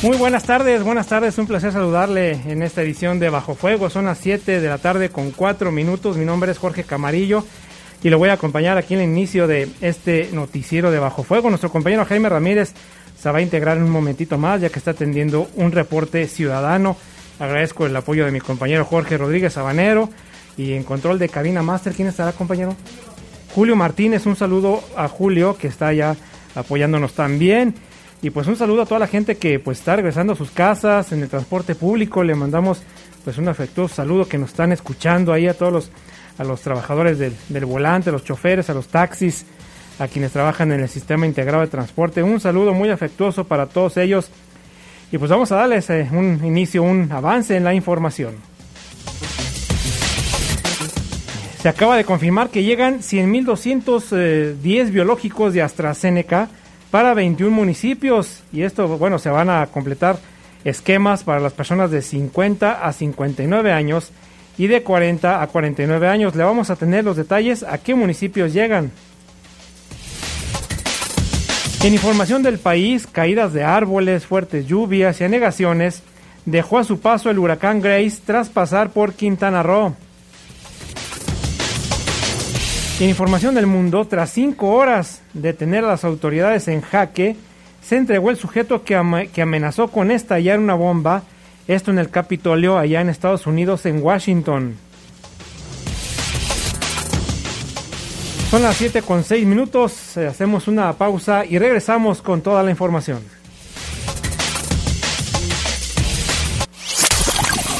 Muy buenas tardes, buenas tardes, un placer saludarle en esta edición de Bajo Fuego. Son las 7 de la tarde con 4 minutos. Mi nombre es Jorge Camarillo y lo voy a acompañar aquí en el inicio de este noticiero de Bajo Fuego. Nuestro compañero Jaime Ramírez se va a integrar en un momentito más ya que está atendiendo un reporte ciudadano. Agradezco el apoyo de mi compañero Jorge Rodríguez Sabanero y en control de cabina máster, ¿quién estará compañero? Julio Martínez, un saludo a Julio que está ya apoyándonos también. Y pues un saludo a toda la gente que pues está regresando a sus casas, en el transporte público. Le mandamos pues un afectuoso saludo que nos están escuchando ahí a todos los, a los trabajadores del, volante, a los choferes, a los taxis, a quienes trabajan en el sistema integrado de transporte. Un saludo muy afectuoso para todos ellos. Y pues vamos a darles eh, un inicio, un avance en la información. Se acaba de confirmar que llegan 100.210 eh, biológicos de AstraZeneca para 21 municipios y esto, bueno, se van a completar esquemas para las personas de 50 a 59 años y de 40 a 49 años. Le vamos a tener los detalles a qué municipios llegan. En información del país, caídas de árboles, fuertes lluvias y anegaciones dejó a su paso el huracán Grace tras pasar por Quintana Roo. Información del mundo, tras cinco horas de tener a las autoridades en jaque, se entregó el sujeto que, amenazó con estallar una bomba, esto en el Capitolio allá en Estados Unidos, en Washington. Son las 7 con 6 minutos, eh, hacemos una pausa y regresamos con toda la información.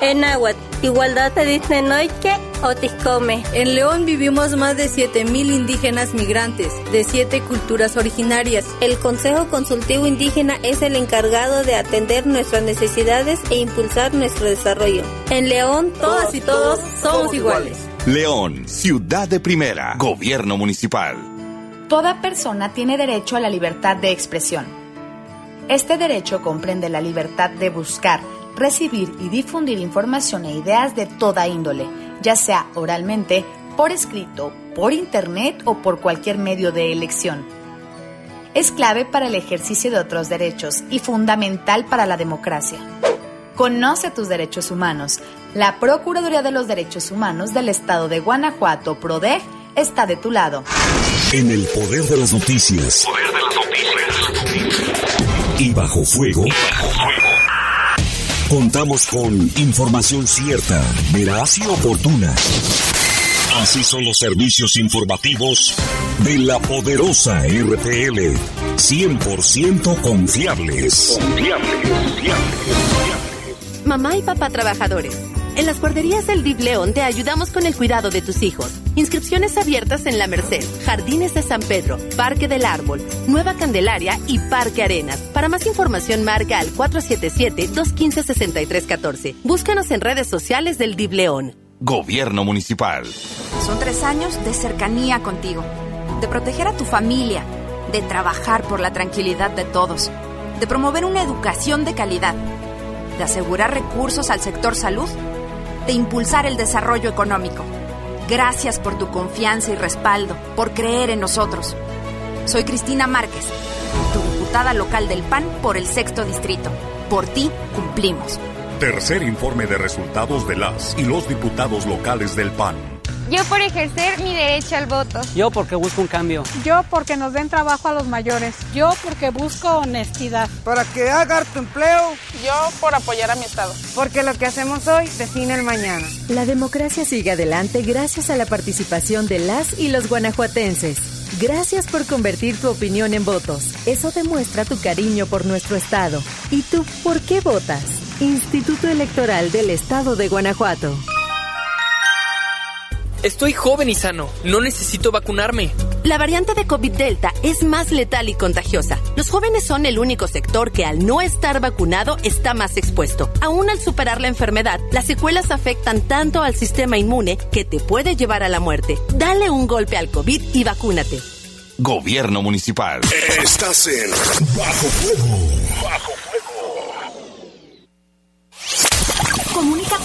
En agua, igualdad te dice noche Otiscome. En León vivimos más de 7.000 indígenas migrantes de siete culturas originarias. El Consejo Consultivo Indígena es el encargado de atender nuestras necesidades e impulsar nuestro desarrollo. En León, todas y todos somos iguales. León, ciudad de primera, gobierno municipal. Toda persona tiene derecho a la libertad de expresión. Este derecho comprende la libertad de buscar, recibir y difundir información e ideas de toda índole ya sea oralmente, por escrito, por internet o por cualquier medio de elección. Es clave para el ejercicio de otros derechos y fundamental para la democracia. Conoce tus derechos humanos. La Procuraduría de los Derechos Humanos del Estado de Guanajuato, PRODEG, está de tu lado. En el poder de las noticias. Poder de las noticias. Y bajo fuego. Y bajo fuego. Contamos con información cierta, veraz y oportuna. Así son los servicios informativos de la poderosa RPL. 100% confiables. Confiables, confiables. Mamá y papá trabajadores. En las guarderías del DIV León te ayudamos con el cuidado de tus hijos. Inscripciones abiertas en La Merced, Jardines de San Pedro, Parque del Árbol, Nueva Candelaria y Parque Arenas. Para más información marca al 477-215-6314. Búscanos en redes sociales del DIV León. Gobierno Municipal. Son tres años de cercanía contigo, de proteger a tu familia, de trabajar por la tranquilidad de todos, de promover una educación de calidad, de asegurar recursos al sector salud de impulsar el desarrollo económico. Gracias por tu confianza y respaldo, por creer en nosotros. Soy Cristina Márquez, tu diputada local del PAN por el sexto distrito. Por ti cumplimos. Tercer informe de resultados de las y los diputados locales del PAN. Yo por ejercer mi derecho al voto. Yo porque busco un cambio. Yo porque nos den trabajo a los mayores. Yo porque busco honestidad. Para que haga tu empleo. Yo por apoyar a mi Estado. Porque lo que hacemos hoy define el mañana. La democracia sigue adelante gracias a la participación de las y los guanajuatenses. Gracias por convertir tu opinión en votos. Eso demuestra tu cariño por nuestro Estado. ¿Y tú por qué votas? Instituto Electoral del Estado de Guanajuato. Estoy joven y sano. No necesito vacunarme. La variante de COVID Delta es más letal y contagiosa. Los jóvenes son el único sector que al no estar vacunado está más expuesto. Aún al superar la enfermedad, las secuelas afectan tanto al sistema inmune que te puede llevar a la muerte. Dale un golpe al COVID y vacúnate. Gobierno Municipal. Estás en Bajo Fuego. Bajo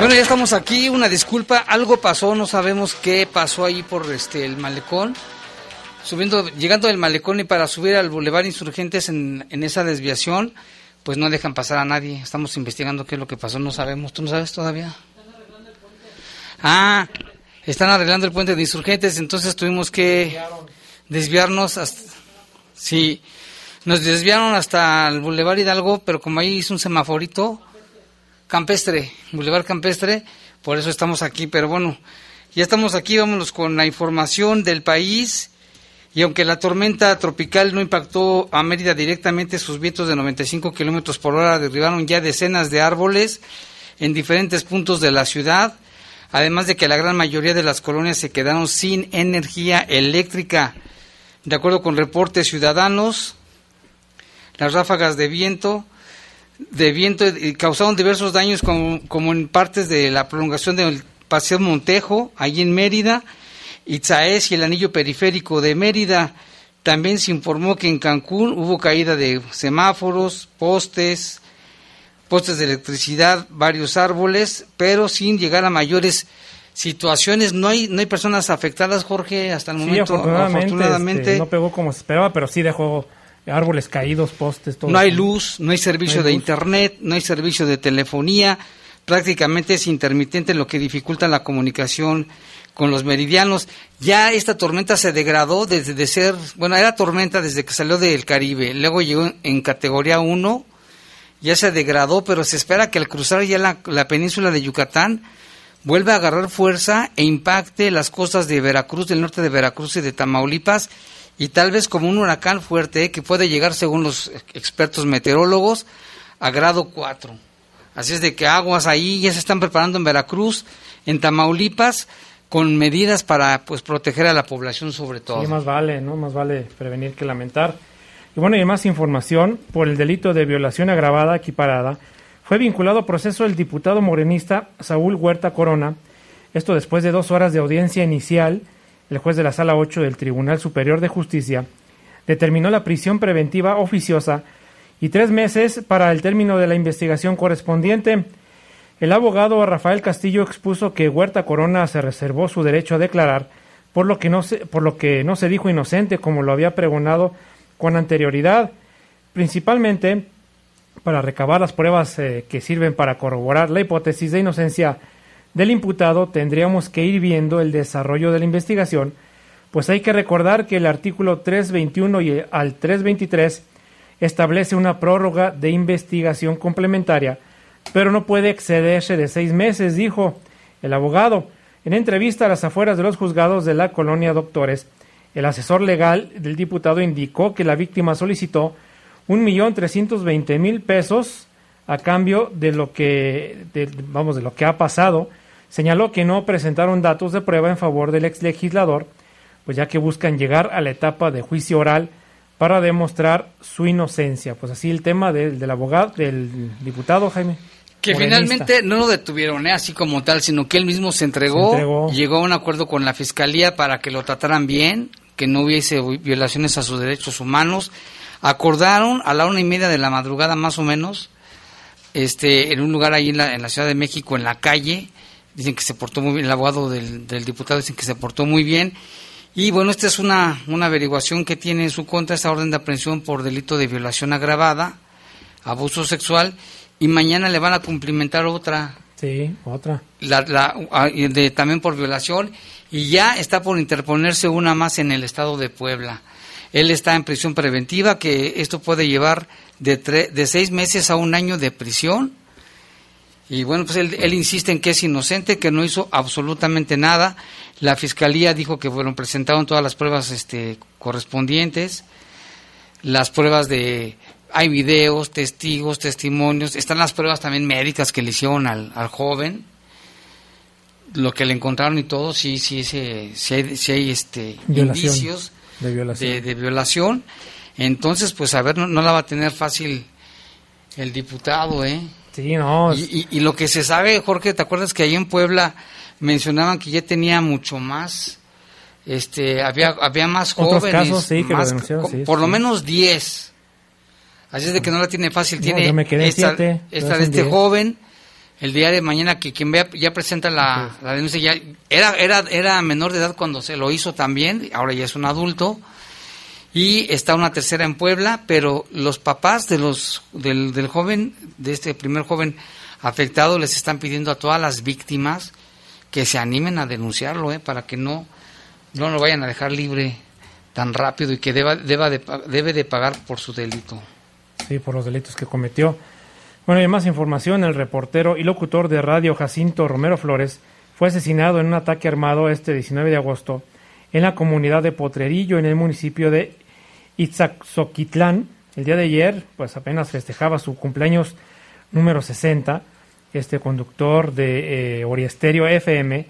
Bueno, ya estamos aquí, una disculpa, algo pasó, no sabemos qué pasó ahí por este el malecón. Subiendo, llegando del malecón y para subir al Boulevard Insurgentes en, en esa desviación, pues no dejan pasar a nadie. Estamos investigando qué es lo que pasó, no sabemos. ¿Tú no sabes todavía? Ah, están arreglando el puente de Insurgentes, entonces tuvimos que desviarnos hasta... Sí, nos desviaron hasta el Boulevard Hidalgo, pero como ahí hizo un semaforito, Campestre, Boulevard Campestre, por eso estamos aquí, pero bueno, ya estamos aquí, vámonos con la información del país. Y aunque la tormenta tropical no impactó a Mérida directamente, sus vientos de 95 kilómetros por hora derribaron ya decenas de árboles en diferentes puntos de la ciudad, además de que la gran mayoría de las colonias se quedaron sin energía eléctrica. De acuerdo con reportes ciudadanos, las ráfagas de viento de viento y causaron diversos daños como, como, en partes de la prolongación del Paseo Montejo, allí en Mérida, Itzaes y el anillo periférico de Mérida. También se informó que en Cancún hubo caída de semáforos, postes, postes de electricidad, varios árboles, pero sin llegar a mayores situaciones. No hay no hay personas afectadas, Jorge, hasta el momento. Afortunadamente, afortunadamente. Este, no pegó como se esperaba, pero sí dejó árboles caídos, postes, todo. No hay luz, no hay servicio no hay de luz. internet, no hay servicio de telefonía, prácticamente es intermitente lo que dificulta la comunicación con los meridianos. Ya esta tormenta se degradó desde de ser, bueno, era tormenta desde que salió del Caribe, luego llegó en categoría 1, ya se degradó, pero se espera que al cruzar ya la, la península de Yucatán vuelva a agarrar fuerza e impacte las costas de Veracruz, del norte de Veracruz y de Tamaulipas, y tal vez como un huracán fuerte que puede llegar, según los expertos meteorólogos, a grado 4. Así es de que aguas ahí ya se están preparando en Veracruz, en Tamaulipas, con medidas para pues proteger a la población sobre todo. Sí, más vale, ¿no? Más vale prevenir que lamentar. Y bueno, y más información, por el delito de violación agravada equiparada, fue vinculado a proceso el diputado morenista Saúl Huerta Corona, esto después de dos horas de audiencia inicial, el juez de la Sala 8 del Tribunal Superior de Justicia determinó la prisión preventiva oficiosa y tres meses para el término de la investigación correspondiente. El abogado Rafael Castillo expuso que Huerta Corona se reservó su derecho a declarar, por lo que no se, por lo que no se dijo inocente como lo había pregonado con anterioridad, principalmente para recabar las pruebas eh, que sirven para corroborar la hipótesis de inocencia del imputado tendríamos que ir viendo el desarrollo de la investigación, pues hay que recordar que el artículo 321 y al 323 establece una prórroga de investigación complementaria pero no puede excederse de seis meses, dijo el abogado. En entrevista a las afueras de los juzgados de la colonia Doctores, el asesor legal del diputado indicó que la víctima solicitó un millón trescientos veinte mil pesos a cambio de lo que vamos de lo que ha pasado. Señaló que no presentaron datos de prueba en favor del ex legislador, pues ya que buscan llegar a la etapa de juicio oral para demostrar su inocencia. Pues así el tema del, del abogado, del diputado Jaime. Que finalmente no lo detuvieron, ¿eh? así como tal, sino que él mismo se entregó, llegó a un acuerdo con la fiscalía para que lo trataran bien, que no hubiese violaciones a sus derechos humanos. Acordaron a la una y media de la madrugada más o menos, este, en un lugar ahí en la, en la Ciudad de México, en la calle, dicen que se portó muy bien, el abogado del, del diputado dicen que se portó muy bien. Y bueno, esta es una, una averiguación que tiene en su contra esta orden de aprehensión por delito de violación agravada, abuso sexual y mañana le van a cumplimentar otra. Sí, otra. La, la, ah, de, también por violación y ya está por interponerse una más en el estado de Puebla. Él está en prisión preventiva, que esto puede llevar de, de seis meses a un año de prisión. Y bueno, pues él, él, insiste en que es inocente, que no hizo absolutamente nada. La fiscalía dijo que fueron presentaron todas las pruebas este, correspondientes, las pruebas de hay videos, testigos, testimonios, están las pruebas también médicas que le hicieron al, al joven, lo que le encontraron y todo, sí, sí, sí, sí hay, sí hay este, indicios de violación. De, violación. Entonces, pues a ver, no, no, la va a tener fácil el diputado, ¿eh? Sí, no. Y, y, y, lo que se sabe, Jorge, ¿te acuerdas que ahí en Puebla mencionaban que ya tenía mucho más? Este, había, había más Otros jóvenes. Casos, sí, que más, lo sí, por sí. lo menos 10 Así es de que no la tiene fácil. Tiene no, yo me quedé esta, siete, esta de este diez. joven, el día de mañana que quien vea ya presenta la, la, denuncia, ya era, era, era menor de edad cuando se lo hizo también, ahora ya es un adulto. Y está una tercera en Puebla, pero los papás de los, del, joven, de este primer joven afectado, les están pidiendo a todas las víctimas que se animen a denunciarlo, ¿eh? para que no, no lo vayan a dejar libre tan rápido y que deba, deba de, debe de pagar por su delito sí, por los delitos que cometió. Bueno, y más información, el reportero y locutor de radio Jacinto Romero Flores fue asesinado en un ataque armado este 19 de agosto en la comunidad de Potrerillo, en el municipio de Itzazoquitlán. El día de ayer, pues apenas festejaba su cumpleaños número 60. Este conductor de eh, Oriesterio FM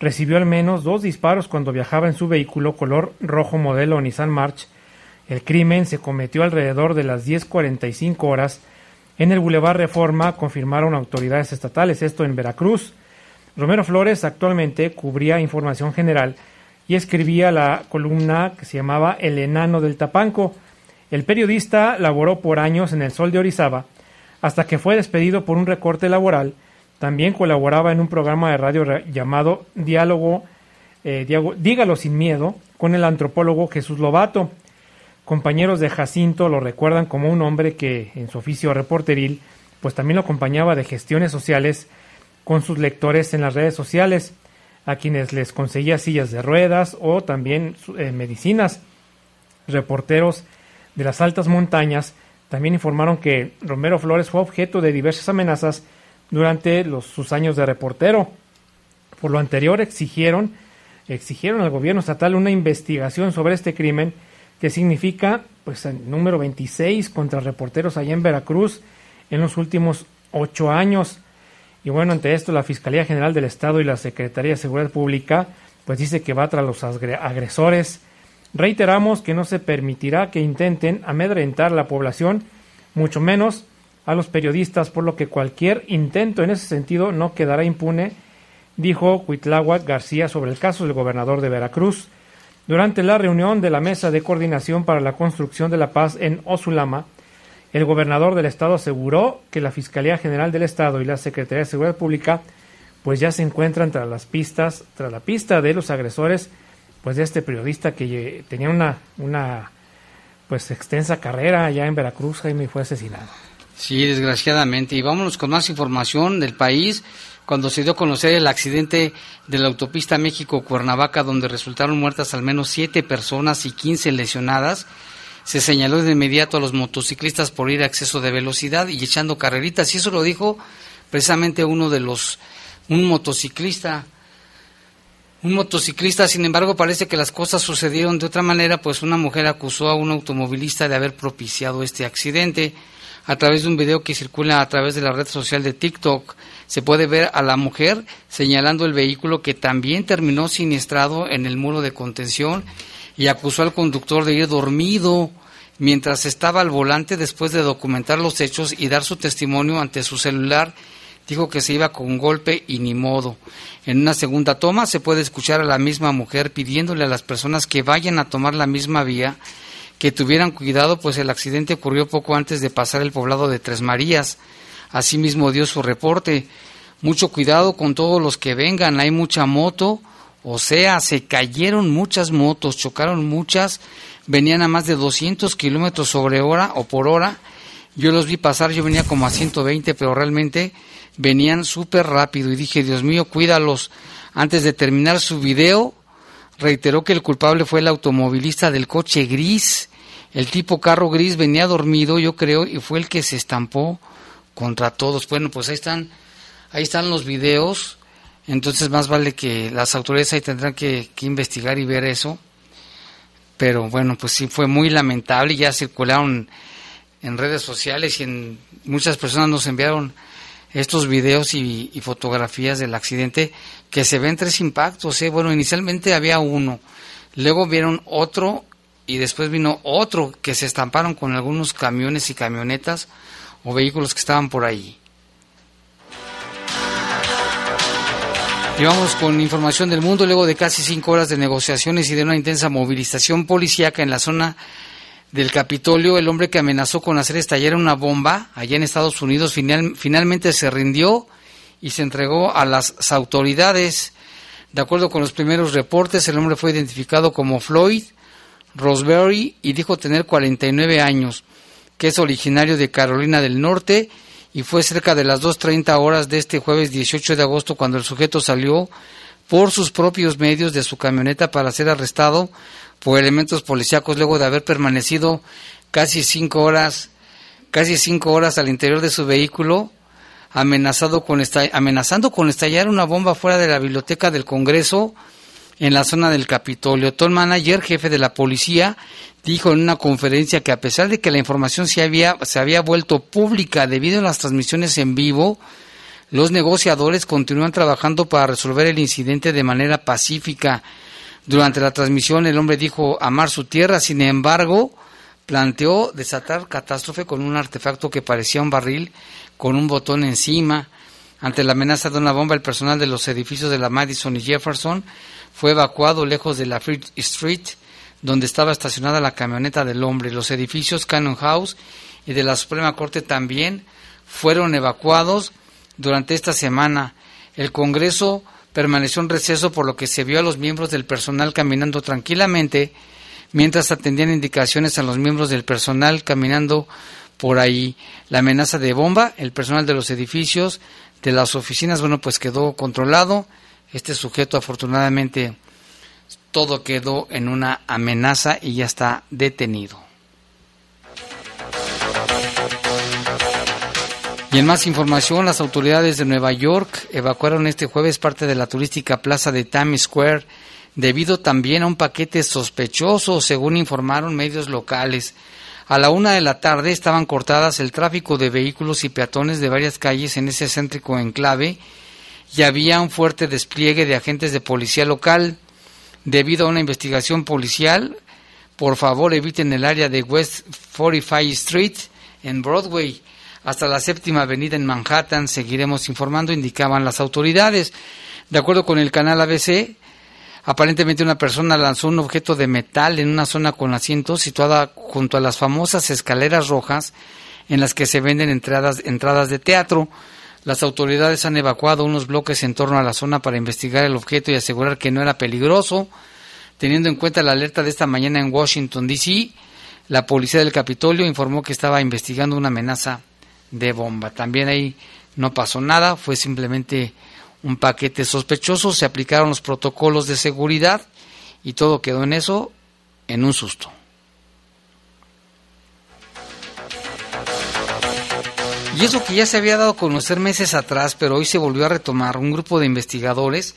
recibió al menos dos disparos cuando viajaba en su vehículo color rojo modelo Nissan March el crimen se cometió alrededor de las 10.45 horas en el Boulevard Reforma, confirmaron autoridades estatales, esto en Veracruz. Romero Flores actualmente cubría información general y escribía la columna que se llamaba El Enano del Tapanco. El periodista laboró por años en el Sol de Orizaba, hasta que fue despedido por un recorte laboral. También colaboraba en un programa de radio llamado Diálogo, eh, Dígalo sin miedo, con el antropólogo Jesús Lobato. Compañeros de Jacinto lo recuerdan como un hombre que en su oficio reporteril pues también lo acompañaba de gestiones sociales con sus lectores en las redes sociales, a quienes les conseguía sillas de ruedas o también eh, medicinas. Reporteros de las altas montañas también informaron que Romero Flores fue objeto de diversas amenazas durante los, sus años de reportero. Por lo anterior exigieron, exigieron al gobierno estatal una investigación sobre este crimen que significa pues el número 26 contra reporteros allá en Veracruz en los últimos ocho años. Y bueno, ante esto la Fiscalía General del Estado y la Secretaría de Seguridad Pública pues dice que va tras los agresores. Reiteramos que no se permitirá que intenten amedrentar a la población, mucho menos a los periodistas, por lo que cualquier intento en ese sentido no quedará impune, dijo Cuitláhuac García sobre el caso del gobernador de Veracruz. Durante la reunión de la Mesa de Coordinación para la Construcción de la Paz en Osulama, el gobernador del estado aseguró que la Fiscalía General del Estado y la Secretaría de Seguridad Pública pues ya se encuentran tras las pistas, tras la pista de los agresores pues de este periodista que tenía una una pues extensa carrera allá en Veracruz, Jaime, y fue asesinado. Sí, desgraciadamente. Y vámonos con más información del país cuando se dio a conocer el accidente de la autopista México-Cuernavaca, donde resultaron muertas al menos siete personas y 15 lesionadas, se señaló de inmediato a los motociclistas por ir a exceso de velocidad y echando carreritas. Y eso lo dijo precisamente uno de los, un motociclista, un motociclista, sin embargo, parece que las cosas sucedieron de otra manera, pues una mujer acusó a un automovilista de haber propiciado este accidente. A través de un video que circula a través de la red social de TikTok, se puede ver a la mujer señalando el vehículo que también terminó siniestrado en el muro de contención y acusó al conductor de ir dormido mientras estaba al volante después de documentar los hechos y dar su testimonio ante su celular dijo que se iba con golpe y ni modo. En una segunda toma se puede escuchar a la misma mujer pidiéndole a las personas que vayan a tomar la misma vía que tuvieran cuidado, pues el accidente ocurrió poco antes de pasar el poblado de Tres Marías. Asimismo dio su reporte. Mucho cuidado con todos los que vengan, hay mucha moto, o sea, se cayeron muchas motos, chocaron muchas, venían a más de 200 kilómetros sobre hora o por hora. Yo los vi pasar, yo venía como a 120, pero realmente venían súper rápido y dije, Dios mío, cuídalos. Antes de terminar su video, reiteró que el culpable fue el automovilista del coche gris. El tipo carro gris venía dormido, yo creo, y fue el que se estampó contra todos. Bueno, pues ahí están, ahí están los videos. Entonces más vale que las autoridades ahí tendrán que, que investigar y ver eso. Pero bueno, pues sí fue muy lamentable. Ya circularon en redes sociales y en muchas personas nos enviaron estos videos y, fotografías del accidente que se ven tres impactos. ¿eh? Bueno, inicialmente había uno, luego vieron otro y después vino otro que se estamparon con algunos camiones y camionetas o vehículos que estaban por ahí. Y vamos con información del mundo. Luego de casi cinco horas de negociaciones y de una intensa movilización policíaca en la zona del Capitolio, el hombre que amenazó con hacer estallar una bomba allá en Estados Unidos finalmente se rindió y se entregó a las autoridades. De acuerdo con los primeros reportes, el hombre fue identificado como Floyd Roseberry y dijo tener 49 años, que es originario de Carolina del Norte y fue cerca de las 2.30 horas de este jueves 18 de agosto cuando el sujeto salió por sus propios medios de su camioneta para ser arrestado por elementos policíacos luego de haber permanecido casi cinco horas, casi cinco horas al interior de su vehículo, amenazado con amenazando con estallar una bomba fuera de la biblioteca del Congreso en la zona del Capitolio. Tom Manager, jefe de la policía, dijo en una conferencia que a pesar de que la información se había, se había vuelto pública debido a las transmisiones en vivo, los negociadores continúan trabajando para resolver el incidente de manera pacífica. Durante la transmisión el hombre dijo amar su tierra, sin embargo, planteó desatar catástrofe con un artefacto que parecía un barril con un botón encima. Ante la amenaza de una bomba, el personal de los edificios de la Madison y Jefferson fue evacuado lejos de la Free Street, donde estaba estacionada la camioneta del hombre. Los edificios Cannon House y de la Suprema Corte también fueron evacuados durante esta semana. El Congreso permaneció en receso por lo que se vio a los miembros del personal caminando tranquilamente mientras atendían indicaciones a los miembros del personal caminando por ahí. La amenaza de bomba, el personal de los edificios, de las oficinas, bueno, pues quedó controlado. Este sujeto afortunadamente todo quedó en una amenaza y ya está detenido. Y en más información, las autoridades de Nueva York evacuaron este jueves parte de la turística plaza de Times Square debido también a un paquete sospechoso, según informaron medios locales. A la una de la tarde estaban cortadas el tráfico de vehículos y peatones de varias calles en ese céntrico enclave y había un fuerte despliegue de agentes de policía local. Debido a una investigación policial, por favor eviten el área de West 45 Street en Broadway hasta la séptima avenida en Manhattan. Seguiremos informando, indicaban las autoridades. De acuerdo con el canal ABC, aparentemente una persona lanzó un objeto de metal en una zona con asientos situada junto a las famosas escaleras rojas en las que se venden entradas, entradas de teatro. Las autoridades han evacuado unos bloques en torno a la zona para investigar el objeto y asegurar que no era peligroso. Teniendo en cuenta la alerta de esta mañana en Washington, D.C., la policía del Capitolio informó que estaba investigando una amenaza de bomba. También ahí no pasó nada, fue simplemente un paquete sospechoso, se aplicaron los protocolos de seguridad y todo quedó en eso, en un susto. Y eso que ya se había dado a conocer meses atrás, pero hoy se volvió a retomar. Un grupo de investigadores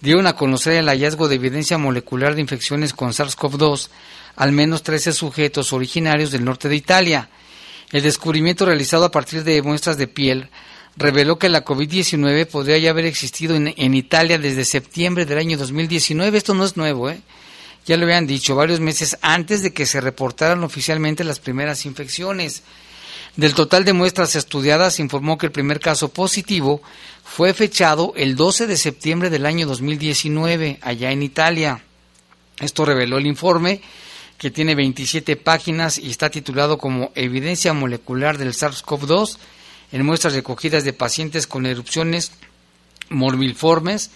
dieron a conocer el hallazgo de evidencia molecular de infecciones con SARS-CoV-2, al menos 13 sujetos originarios del norte de Italia. El descubrimiento realizado a partir de muestras de piel reveló que la COVID-19 podría ya haber existido en, en, Italia desde septiembre del año 2019. Esto no es nuevo, ¿eh? Ya lo habían dicho varios meses antes de que se reportaran oficialmente las primeras infecciones. Del total de muestras estudiadas, informó que el primer caso positivo fue fechado el 12 de septiembre del año 2019, allá en Italia. Esto reveló el informe, que tiene 27 páginas y está titulado como Evidencia molecular del SARS-CoV-2 en muestras recogidas de pacientes con erupciones morbilformes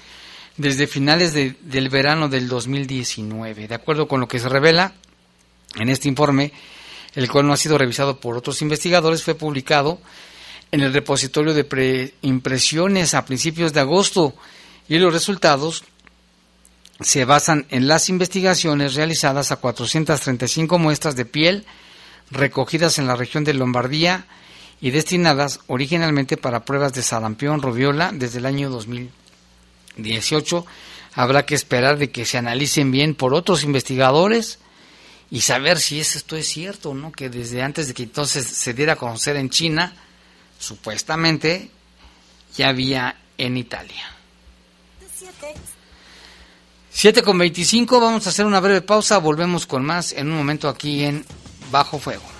desde finales de, del verano del 2019. De acuerdo con lo que se revela en este informe, el cual no ha sido revisado por otros investigadores, fue publicado en el repositorio de preimpresiones a principios de agosto y los resultados se basan en las investigaciones realizadas a 435 muestras de piel recogidas en la región de Lombardía y destinadas originalmente para pruebas de sarampión, rubiola desde el año 2018. Habrá que esperar de que se analicen bien por otros investigadores y saber si esto es cierto, ¿no? Que desde antes de que entonces se diera a conocer en China, supuestamente ya había en Italia. 7 con 25, vamos a hacer una breve pausa, volvemos con más en un momento aquí en Bajo Fuego.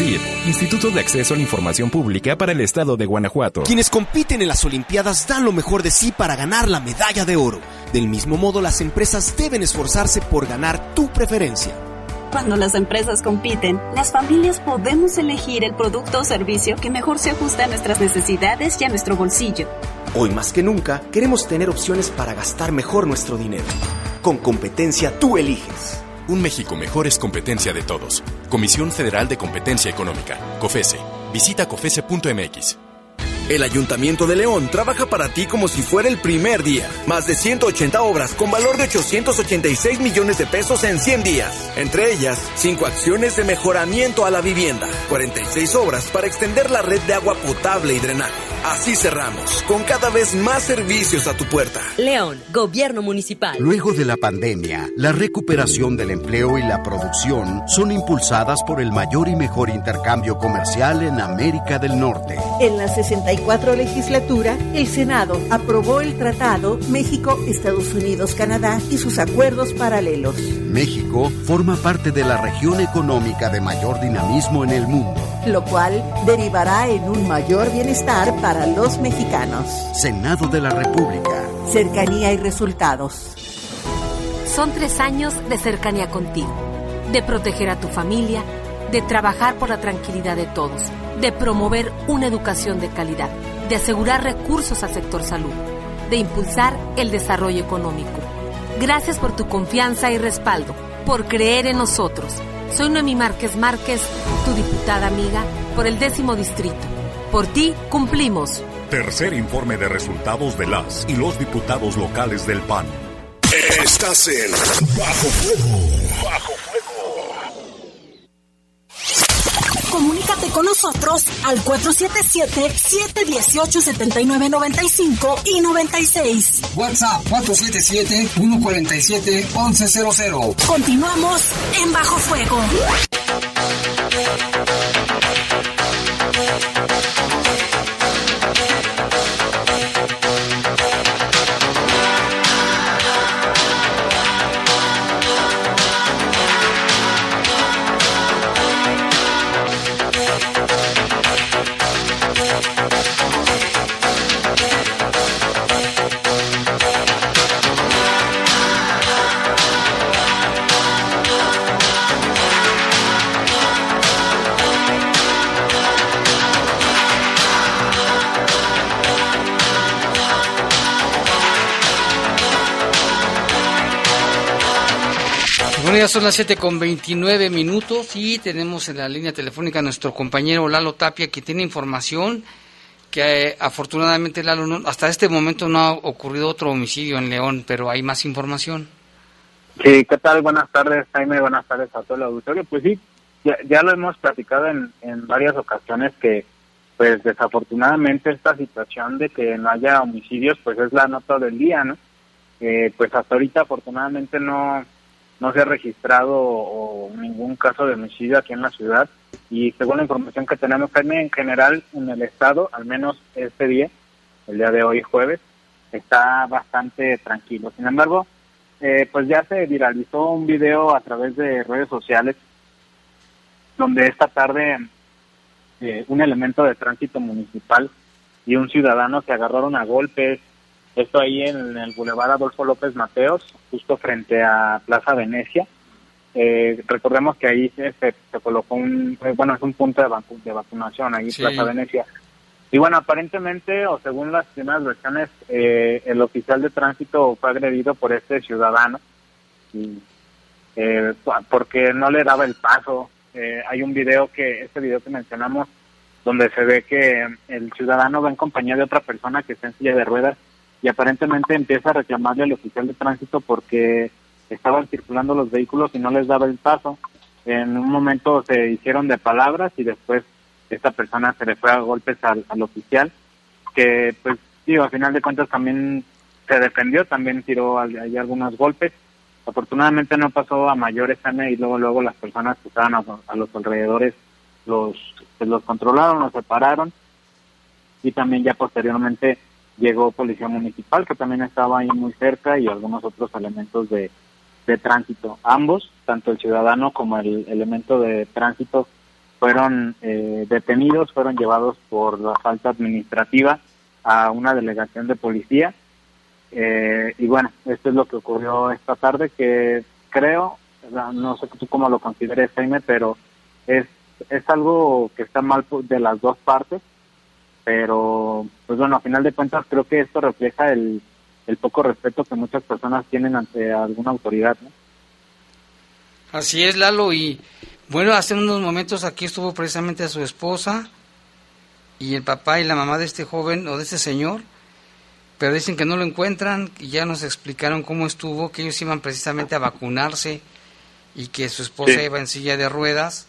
Instituto de Acceso a la Información Pública para el Estado de Guanajuato. Quienes compiten en las Olimpiadas dan lo mejor de sí para ganar la medalla de oro. Del mismo modo, las empresas deben esforzarse por ganar tu preferencia. Cuando las empresas compiten, las familias podemos elegir el producto o servicio que mejor se ajusta a nuestras necesidades y a nuestro bolsillo. Hoy más que nunca, queremos tener opciones para gastar mejor nuestro dinero. Con competencia tú eliges. Un México mejor es competencia de todos. Comisión Federal de Competencia Económica, COFESE. Visita COFESE.mx. El Ayuntamiento de León trabaja para ti como si fuera el primer día. Más de 180 obras con valor de 886 millones de pesos en 100 días. Entre ellas, 5 acciones de mejoramiento a la vivienda, 46 obras para extender la red de agua potable y drenaje. Así cerramos, con cada vez más servicios a tu puerta. León, Gobierno Municipal. Luego de la pandemia, la recuperación del empleo y la producción son impulsadas por el mayor y mejor intercambio comercial en América del Norte. En la 64 legislatura, el Senado aprobó el Tratado México-Estados Unidos-Canadá y sus acuerdos paralelos. México forma parte de la región económica de mayor dinamismo en el mundo, lo cual derivará en un mayor bienestar para para los mexicanos. Senado de la República. Cercanía y resultados. Son tres años de cercanía contigo, de proteger a tu familia, de trabajar por la tranquilidad de todos, de promover una educación de calidad, de asegurar recursos al sector salud, de impulsar el desarrollo económico. Gracias por tu confianza y respaldo, por creer en nosotros. Soy Noemí Márquez Márquez, tu diputada amiga por el décimo distrito. Por ti cumplimos. Tercer informe de resultados de las y los diputados locales del PAN. Estás en Bajo Fuego. Bajo Fuego. Comunícate con nosotros al 477-718-7995 y 96. WhatsApp 477-147-1100. Continuamos en Bajo Fuego. Son las 7 con 29 minutos y tenemos en la línea telefónica a nuestro compañero Lalo Tapia que tiene información que eh, afortunadamente Lalo hasta este momento no ha ocurrido otro homicidio en León, pero hay más información. Sí, ¿qué tal? Buenas tardes, Jaime. Buenas tardes a todo el auditorio. Pues sí, ya, ya lo hemos platicado en, en varias ocasiones que, pues desafortunadamente esta situación de que no haya homicidios, pues es la nota del día, ¿no? Eh, pues hasta ahorita afortunadamente no, no se ha registrado ningún caso de homicidio aquí en la ciudad y según la información que tenemos Jaime, en general en el estado, al menos este día, el día de hoy jueves, está bastante tranquilo. Sin embargo, eh, pues ya se viralizó un video a través de redes sociales donde esta tarde eh, un elemento de tránsito municipal y un ciudadano se agarraron a golpes. Esto ahí en el Boulevard Adolfo López Mateos, justo frente a Plaza Venecia. Eh, recordemos que ahí se, se, colocó un, bueno, es un punto de, de vacunación, ahí Plaza Venecia. Y bueno, aparentemente, o según las primeras versiones, eh, el oficial de tránsito fue agredido por este ciudadano, y, eh, porque no le daba el paso. Eh, hay un video que, este video que mencionamos, donde se ve que el ciudadano va en compañía de otra persona que está en silla de ruedas y aparentemente empieza a reclamarle al oficial de tránsito porque estaban circulando los vehículos y no les daba el paso. En un momento se hicieron de palabras y después esta persona se le fue a golpes al, oficial, que pues digo, a final de cuentas también se defendió, también tiró ahí algunos golpes. Afortunadamente no pasó a mayores y luego luego las personas que estaban a, los alrededores los pues, los controlaron, los separaron y también ya posteriormente llegó policía municipal que también estaba ahí muy cerca y algunos otros elementos de, de tránsito. Ambos, tanto el ciudadano como el elemento de tránsito, fueron eh, detenidos, fueron llevados por la falta administrativa a una delegación de policía. Eh, y bueno, esto es lo que ocurrió esta tarde, que creo, no sé tú cómo lo consideres, Jaime, pero es, es algo que está mal de las dos partes, pero pues bueno, a final de cuentas creo que esto refleja el, el poco respeto que muchas personas tienen ante alguna autoridad. ¿no? Así es, Lalo, y bueno, hace unos momentos aquí estuvo precisamente a su esposa y el papá y la mamá de este joven o de este señor, pero dicen que no lo encuentran y ya nos explicaron cómo estuvo, que ellos iban precisamente a vacunarse y que su esposa iba en silla de ruedas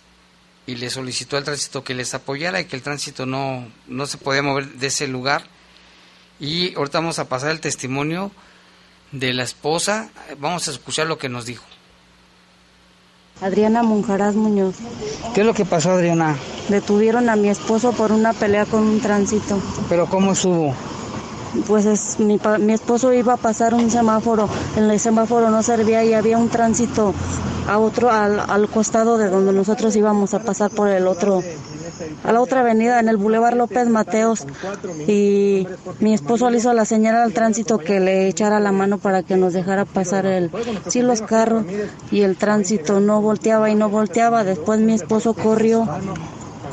y le solicitó al tránsito que les apoyara y que el tránsito no, no se podía mover de ese lugar. Y ahorita vamos a pasar el testimonio de la esposa, vamos a escuchar lo que nos dijo. Adriana Monjaraz Muñoz. ¿Qué es lo que pasó, Adriana? Detuvieron a mi esposo por una pelea con un tránsito. ¿Pero cómo estuvo? Pues es, mi, mi esposo iba a pasar un semáforo, en el semáforo no servía y había un tránsito a otro, al, al costado de donde nosotros íbamos a pasar por el otro a la otra avenida en el Boulevard López Mateos. Y mi esposo le hizo la señal al tránsito que le echara la mano para que nos dejara pasar el sí los carros y el tránsito. No volteaba y no volteaba. Después mi esposo corrió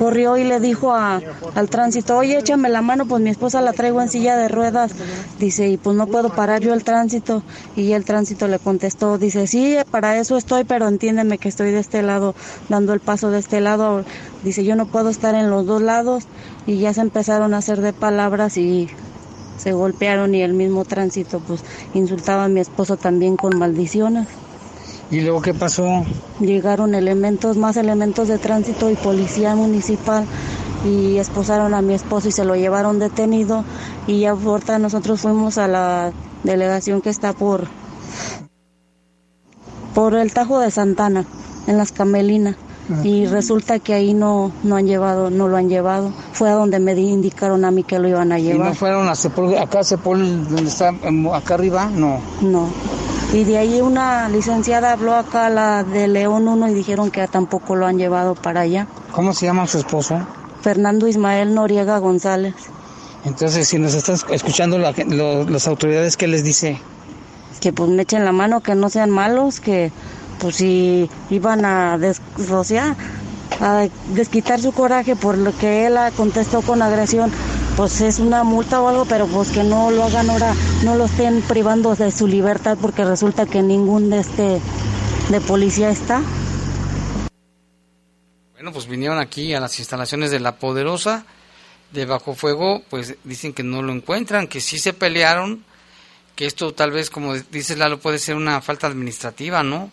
corrió y le dijo al tránsito, oye, échame la mano, pues mi esposa la traigo en silla de ruedas. Dice, y pues no puedo parar yo el tránsito. Y el tránsito le contestó, dice, sí, para eso estoy, pero entiéndeme que estoy de este lado, dando el paso de este lado. Dice, yo no puedo estar en los dos lados. Y ya se empezaron a hacer de palabras y se golpearon y el mismo tránsito pues insultaba a mi esposo también con maldiciones. ¿Y luego qué pasó? Llegaron elementos, más elementos de tránsito y policía municipal y esposaron a mi esposo y se lo llevaron detenido. Y ya ahorita nosotros fuimos a la delegación que está por por el Tajo de Santana en las Camelinas. Ah. y resulta que ahí no no han llevado no lo han llevado. Fue a donde me indicaron a mí que lo iban a llevar ¿Y no fueron a Sepul acá Sepul donde está acá arriba no. No y de ahí una licenciada habló acá a la de León 1 y dijeron que tampoco lo han llevado para allá. ¿Cómo se llama su esposo? Fernando Ismael Noriega González. Entonces, si nos están escuchando las autoridades, ¿qué les dice? Que pues me echen la mano, que no sean malos, que pues si iban a desrociar, a desquitar su coraje por lo que él contestó con agresión, pues es una multa o algo, pero pues que no lo hagan ahora, no lo estén privando de su libertad porque resulta que ningún de este de policía está. Bueno, pues vinieron aquí a las instalaciones de La Poderosa de Bajo Fuego, pues dicen que no lo encuentran, que sí se pelearon, que esto tal vez, como dices Lalo, puede ser una falta administrativa, ¿no?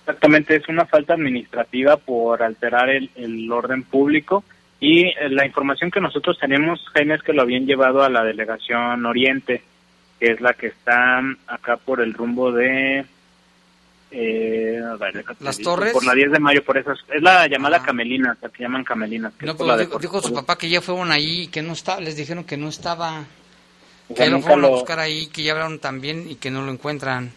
Exactamente, es una falta administrativa por alterar el, el orden público y eh, la información que nosotros tenemos, Jaime, es que lo habían llevado a la delegación Oriente, que es la que está acá por el rumbo de... Eh, las torres por la 10 de mayo por eso es, la llamada Camelina que llaman Camelinas no, pero dijo, su papá que ya fueron ahí que no estaba les dijeron que no estaba que lo fueron a buscar ahí que ya hablaron también y que no lo encuentran.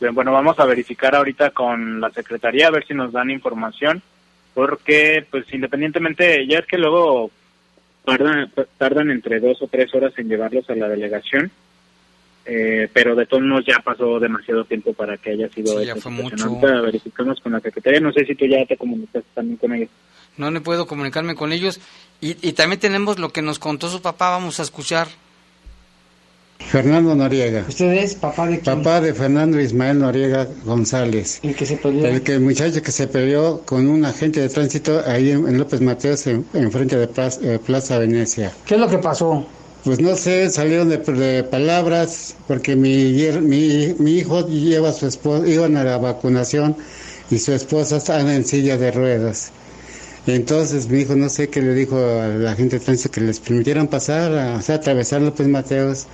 Bueno vamos a verificar ahorita con la secretaría a ver si nos dan información porque pues independientemente ya es que luego tardan, tardan entre dos o tres horas en llevarlos a la delegación eh, pero de todos modos ya pasó demasiado tiempo para que haya sido sí, ya fue mucho. verificamos con la secretaría no sé si tú ya te comunicaste también con ellos no le puedo comunicarme con ellos. Y, y también tenemos lo que nos contó su papá vamos a escuchar Fernando Noriega. ¿Usted es papá de quién? Papá de Fernando Ismael Noriega González. ¿El que se peleó? El, que, el muchacho que se peleó con un agente de tránsito ahí en, López Mateos, en, frente de Plaza, eh, Plaza, Venecia. ¿Qué es lo que pasó? Pues no sé, salieron de, de palabras porque mi, mi, mi, hijo lleva a su esposa, iban a la vacunación y su esposa está en silla de ruedas. Entonces mi hijo no sé qué le dijo a la gente de tránsito que les permitieran pasar, a, o sea, atravesar López Mateos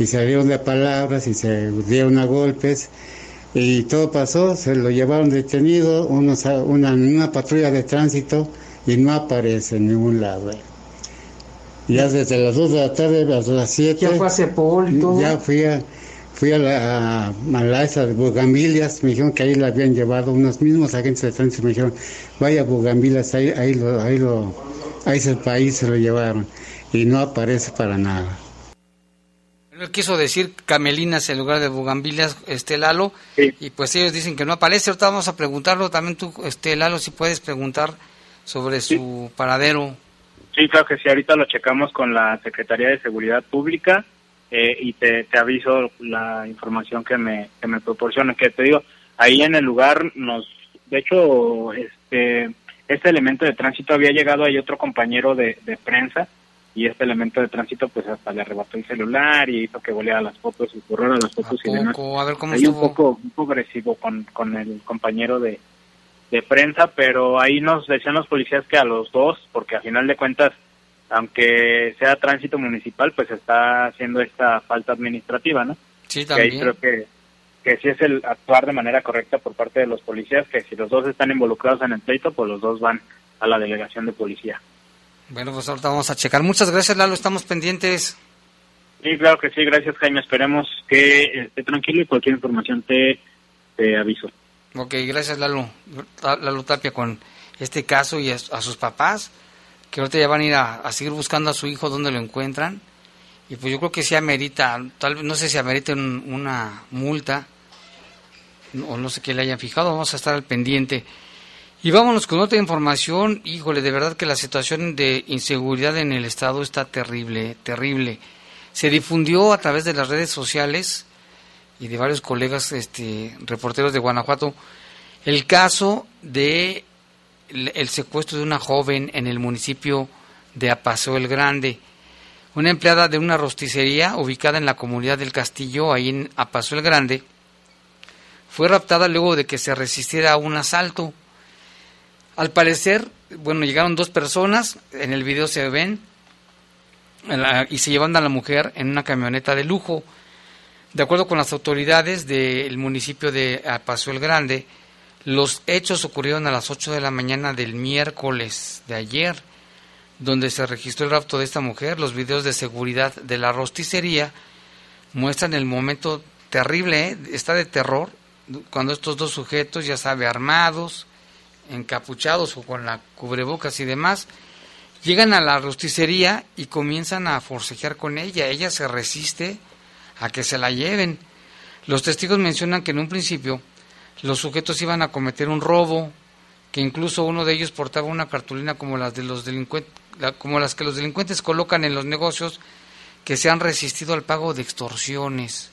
y salieron de palabras y se dieron a golpes y todo pasó, se lo llevaron detenido, unos, una, una patrulla de tránsito y no aparece en ningún lado. Ya desde las 2 de la tarde hasta las 7. ¿Ya fue a Cepol y todo? Ya fui a, fui a la, a, esa de Bugambilias, me dijeron que ahí la habían llevado, unos mismos agentes de tránsito me dijeron, vaya Bugambilias, ahí, ahí, lo, ahí, lo, ahí es el país, se lo llevaron y no aparece para nada. Quiso decir Camelinas en lugar de Bugambilias, este Lalo, y pues ellos dicen que no aparece. Ahorita vamos a preguntarlo también tú, este Lalo, si puedes preguntar sobre su paradero. Sí, claro que sí, ahorita lo checamos con la Secretaría de Seguridad Pública eh, y te, te, aviso la información que me, que me proporcionen. Que te digo, ahí en el lugar nos, de hecho, este, este elemento de tránsito había llegado ahí otro compañero de, de prensa y este elemento de tránsito pues hasta le arrebató el celular y hizo que volviera las fotos y borrara las fotos y demás. A ver cómo ahí un poco, un poco agresivo con, con el compañero de, de prensa, pero ahí nos decían los policías que a los dos, porque a final de cuentas, aunque sea tránsito municipal, pues está haciendo esta falta administrativa, ¿no? Sí, también. Que ahí creo que, que sí es el actuar de manera correcta por parte de los policías, que si los dos están involucrados en el pleito, pues los dos van a la delegación de policía. Bueno, pues ahorita vamos a checar. Muchas gracias, Lalo, estamos pendientes. Sí, claro que sí, gracias, Jaime. Esperemos que esté tranquilo y cualquier información te, te aviso. Ok, gracias, Lalo. Lalo Tapia con este caso y a, sus papás, que ahorita ya van a ir a, seguir buscando a su hijo donde lo encuentran. Y pues yo creo que sí amerita, tal vez, no sé si amerita una multa, o no sé qué le hayan fijado, vamos a estar al pendiente. Y vámonos con otra información. Híjole, de verdad que la situación de inseguridad en el Estado está terrible, terrible. Se difundió a través de las redes sociales y de varios colegas este, reporteros de Guanajuato el caso de el, secuestro de una joven en el municipio de Apaseo el Grande. Una empleada de una rosticería ubicada en la comunidad del Castillo, ahí en Apaseo el Grande, fue raptada luego de que se resistiera a un asalto. Al parecer, bueno, llegaron dos personas, en el video se ven, y se llevan a la mujer en una camioneta de lujo. De acuerdo con las autoridades del municipio de Paso el Grande, los hechos ocurrieron a las 8 de la mañana del miércoles de ayer, donde se registró el rapto de esta mujer. Los videos de seguridad de la rosticería muestran el momento terrible, ¿eh? está de terror, cuando estos dos sujetos, ya sabe, armados, encapuchados o con la cubrebocas y demás, llegan a la rosticería y comienzan a forcejear con ella. Ella se resiste a que se la lleven. Los testigos mencionan que en un principio los sujetos iban a cometer un robo, que incluso uno de ellos portaba una cartulina como las de los delincuentes, como las que los delincuentes colocan en los negocios que se han resistido al pago de extorsiones.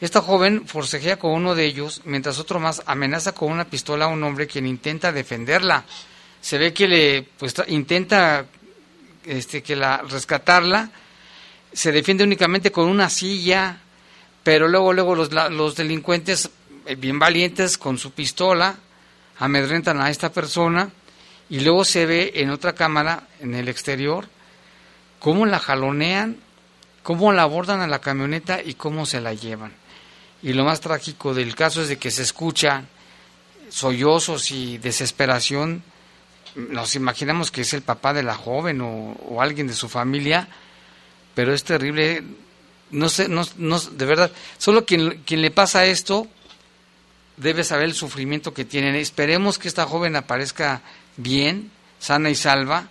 Esta joven forcejea con uno de ellos, mientras otro más amenaza con una pistola a un hombre quien intenta defenderla. Se ve que le pues, intenta este, que la rescatarla, se defiende únicamente con una silla, pero luego luego los, los delincuentes eh, bien valientes con su pistola amedrentan a esta persona y luego se ve en otra cámara en el exterior cómo la jalonean, cómo la abordan a la camioneta y cómo se la llevan. Y lo más trágico del caso es de que se escucha sollozos y desesperación. Nos imaginamos que es el papá de la joven o, alguien de su familia, pero es terrible. No sé, no, no, de verdad, solo quien, quien le pasa esto debe saber el sufrimiento que tienen. Esperemos que esta joven aparezca bien, sana y salva.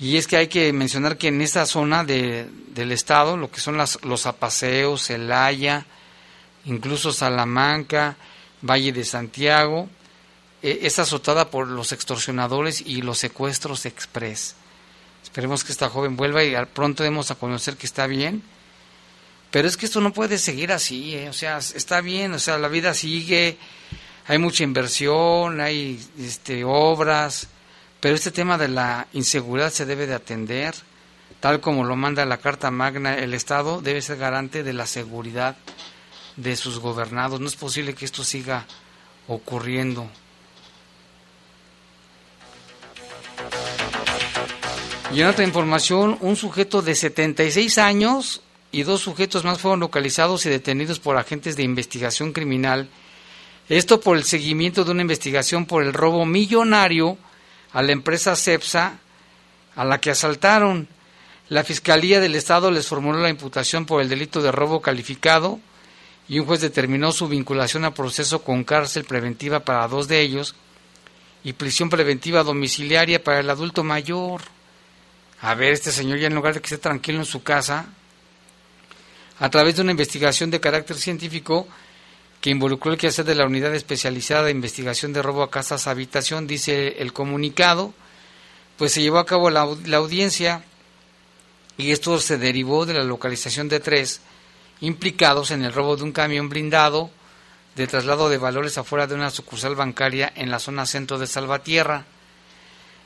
Y es que hay que mencionar que en esta zona de, del estado, lo que son las, los apaseos, Celaya, incluso Salamanca, Valle de Santiago, eh, es azotada por los extorsionadores y los secuestros express. Esperemos que esta joven vuelva y pronto demos a conocer que está bien. Pero es que esto no puede seguir así, eh, o sea, está bien, o sea, la vida sigue, hay mucha inversión, hay este, obras, pero este tema de la inseguridad se debe de atender, tal como lo manda la Carta Magna, el Estado debe ser garante de la seguridad de sus gobernados. No es posible que esto siga ocurriendo. Y en otra información, un sujeto de 76 años y dos sujetos más fueron localizados y detenidos por agentes de investigación criminal. Esto por el seguimiento de una investigación por el robo millonario a la empresa CEPSA, a la que asaltaron. La Fiscalía del Estado les formuló la imputación por el delito de robo calificado y un juez determinó su vinculación a proceso con cárcel preventiva para dos de ellos y prisión preventiva domiciliaria para el adulto mayor. A ver, este señor ya en lugar de que esté tranquilo en su casa, a través de una investigación de carácter científico que involucró el quehacer de la Unidad Especializada de Investigación de Robo a Casas Habitación, dice el comunicado, pues se llevó a cabo la, la audiencia y esto se derivó de la localización de tres implicados en el robo de un camión blindado de traslado de valores afuera de una sucursal bancaria en la zona centro de Salvatierra.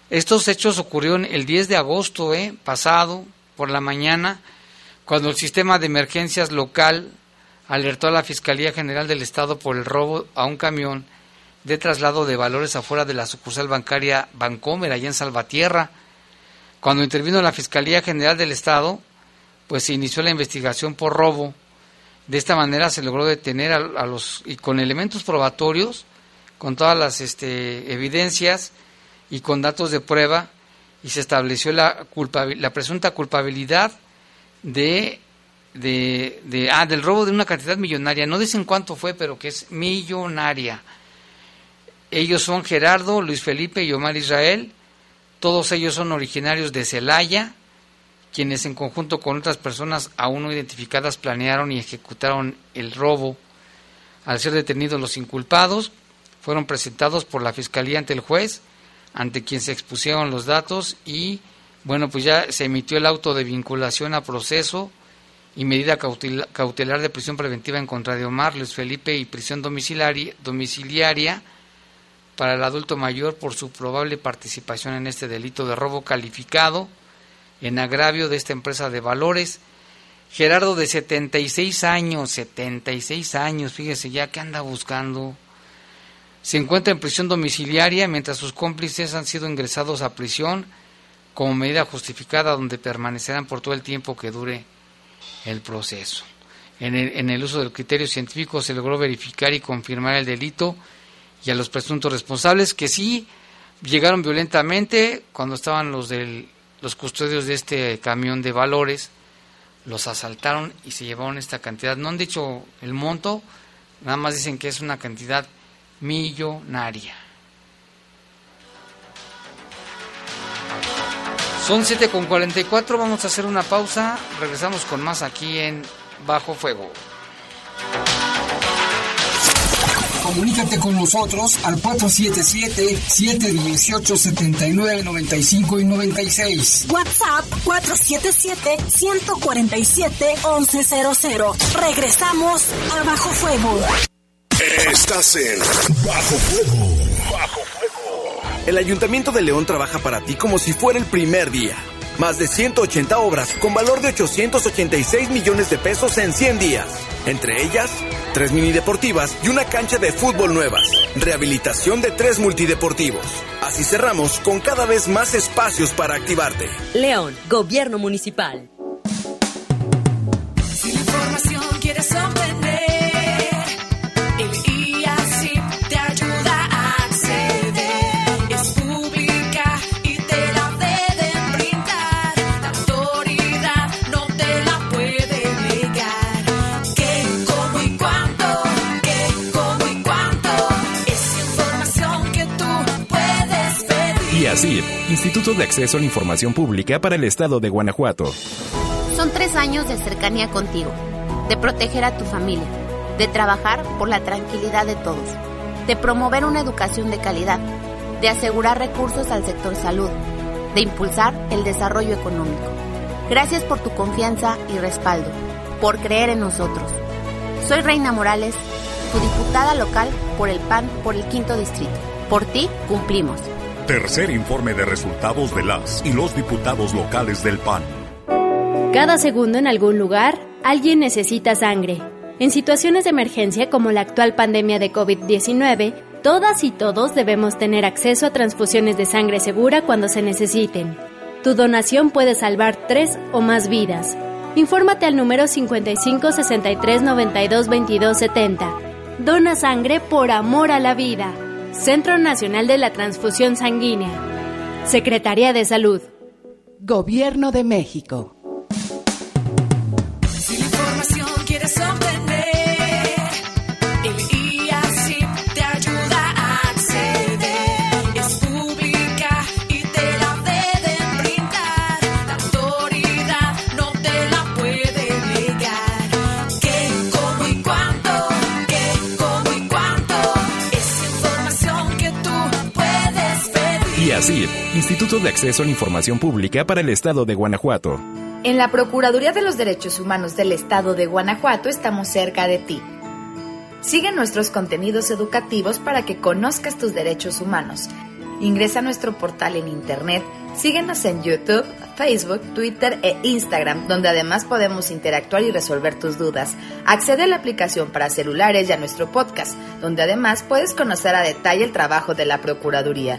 Estos hechos ocurrieron el 10 de agosto eh, pasado por la mañana, cuando el sistema de emergencias local alertó a la Fiscalía General del Estado por el robo a un camión de traslado de valores afuera de la sucursal bancaria Bancomer, allá en Salvatierra. Cuando intervino la Fiscalía General del Estado, pues se inició la investigación por robo de esta manera se logró detener a, los y con elementos probatorios, con todas las este, evidencias y con datos de prueba y se estableció la, la presunta culpabilidad de, de, de, ah, del robo de una cantidad millonaria. No dicen cuánto fue, pero que es millonaria. Ellos son Gerardo, Luis Felipe y Omar Israel. Todos ellos son originarios de Celaya quienes en conjunto con otras personas aún no identificadas planearon y ejecutaron el robo. Al ser detenidos los inculpados, fueron presentados por la Fiscalía ante el juez, ante quien se expusieron los datos y, bueno, pues ya se emitió el auto de vinculación a proceso y medida cautelar de prisión preventiva en contra de Omar, Luis Felipe y prisión domiciliaria, domiciliaria para el adulto mayor por su probable participación en este delito de robo calificado en agravio de esta empresa de valores. Gerardo de 76 años, 76 años, fíjese ya que anda buscando. Se encuentra en prisión domiciliaria mientras sus cómplices han sido ingresados a prisión como medida justificada donde permanecerán por todo el tiempo que dure el proceso. En el, en el uso del criterio científico se logró verificar y confirmar el delito y a los presuntos responsables que sí llegaron violentamente cuando estaban los del los custodios de este camión de valores los asaltaron y se llevaron esta cantidad. No han dicho el monto, nada más dicen que es una cantidad millonaria. Son 7.44, vamos a hacer una pausa, regresamos con más aquí en Bajo Fuego. Comunícate con nosotros al 477-718-7995 y 96. WhatsApp 477-147-1100. Regresamos a Bajo Fuego. Estás en Bajo Fuego. Bajo Fuego. El Ayuntamiento de León trabaja para ti como si fuera el primer día. Más de 180 obras con valor de 886 millones de pesos en 100 días. Entre ellas, tres mini deportivas y una cancha de fútbol nuevas. Rehabilitación de tres multideportivos. Así cerramos con cada vez más espacios para activarte. León, Gobierno Municipal. De Acceso a la Información Pública para el Estado de Guanajuato. Son tres años de cercanía contigo, de proteger a tu familia, de trabajar por la tranquilidad de todos, de promover una educación de calidad, de asegurar recursos al sector salud, de impulsar el desarrollo económico. Gracias por tu confianza y respaldo, por creer en nosotros. Soy Reina Morales, tu diputada local por el PAN por el quinto distrito. Por ti cumplimos. Tercer informe de resultados de las y los diputados locales del PAN. Cada segundo en algún lugar, alguien necesita sangre. En situaciones de emergencia como la actual pandemia de COVID-19, todas y todos debemos tener acceso a transfusiones de sangre segura cuando se necesiten. Tu donación puede salvar tres o más vidas. Infórmate al número 55 63 92 22 70. Dona sangre por amor a la vida. Centro Nacional de la Transfusión Sanguínea. Secretaría de Salud. Gobierno de México. Instituto de Acceso a la Información Pública para el Estado de Guanajuato. En la Procuraduría de los Derechos Humanos del Estado de Guanajuato estamos cerca de ti. Sigue nuestros contenidos educativos para que conozcas tus derechos humanos. Ingresa a nuestro portal en internet, síguenos en YouTube, Facebook, Twitter e Instagram, donde además podemos interactuar y resolver tus dudas. Accede a la aplicación para celulares y a nuestro podcast, donde además puedes conocer a detalle el trabajo de la Procuraduría.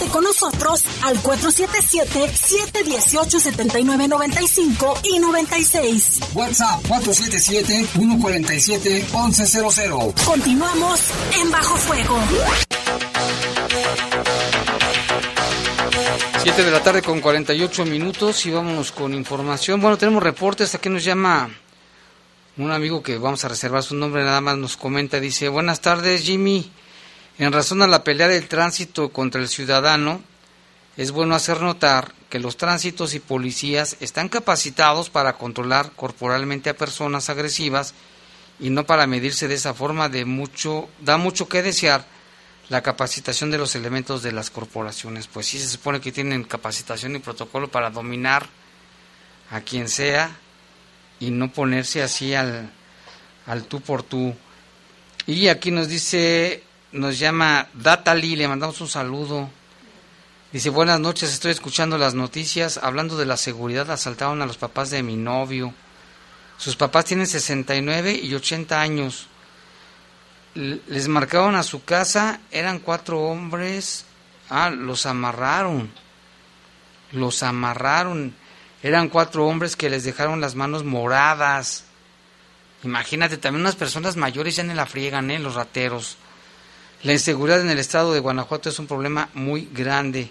con nosotros al 477-718-7995 y 96. WhatsApp 477-147-1100. Continuamos en Bajo Fuego. 7 de la tarde con 48 minutos y vámonos con información. Bueno, tenemos reportes. Aquí nos llama un amigo que vamos a reservar su nombre, nada más nos comenta. Dice: Buenas tardes, Jimmy. En razón a la pelea del tránsito contra el ciudadano, es bueno hacer notar que los tránsitos y policías están capacitados para controlar corporalmente a personas agresivas y no para medirse de esa forma de mucho da mucho que desear la capacitación de los elementos de las corporaciones, pues sí se supone que tienen capacitación y protocolo para dominar a quien sea y no ponerse así al, al tú por tú. Y aquí nos dice nos llama Datali, le mandamos un saludo. Dice, buenas noches, estoy escuchando las noticias. Hablando de la seguridad, asaltaron a los papás de mi novio. Sus papás tienen 69 y 80 años. Les marcaron a su casa, eran cuatro hombres. Ah, los amarraron. Los amarraron. Eran cuatro hombres que les dejaron las manos moradas. Imagínate, también unas personas mayores ya en la friegan, ¿eh? los rateros. La inseguridad en el estado de Guanajuato es un problema muy grande.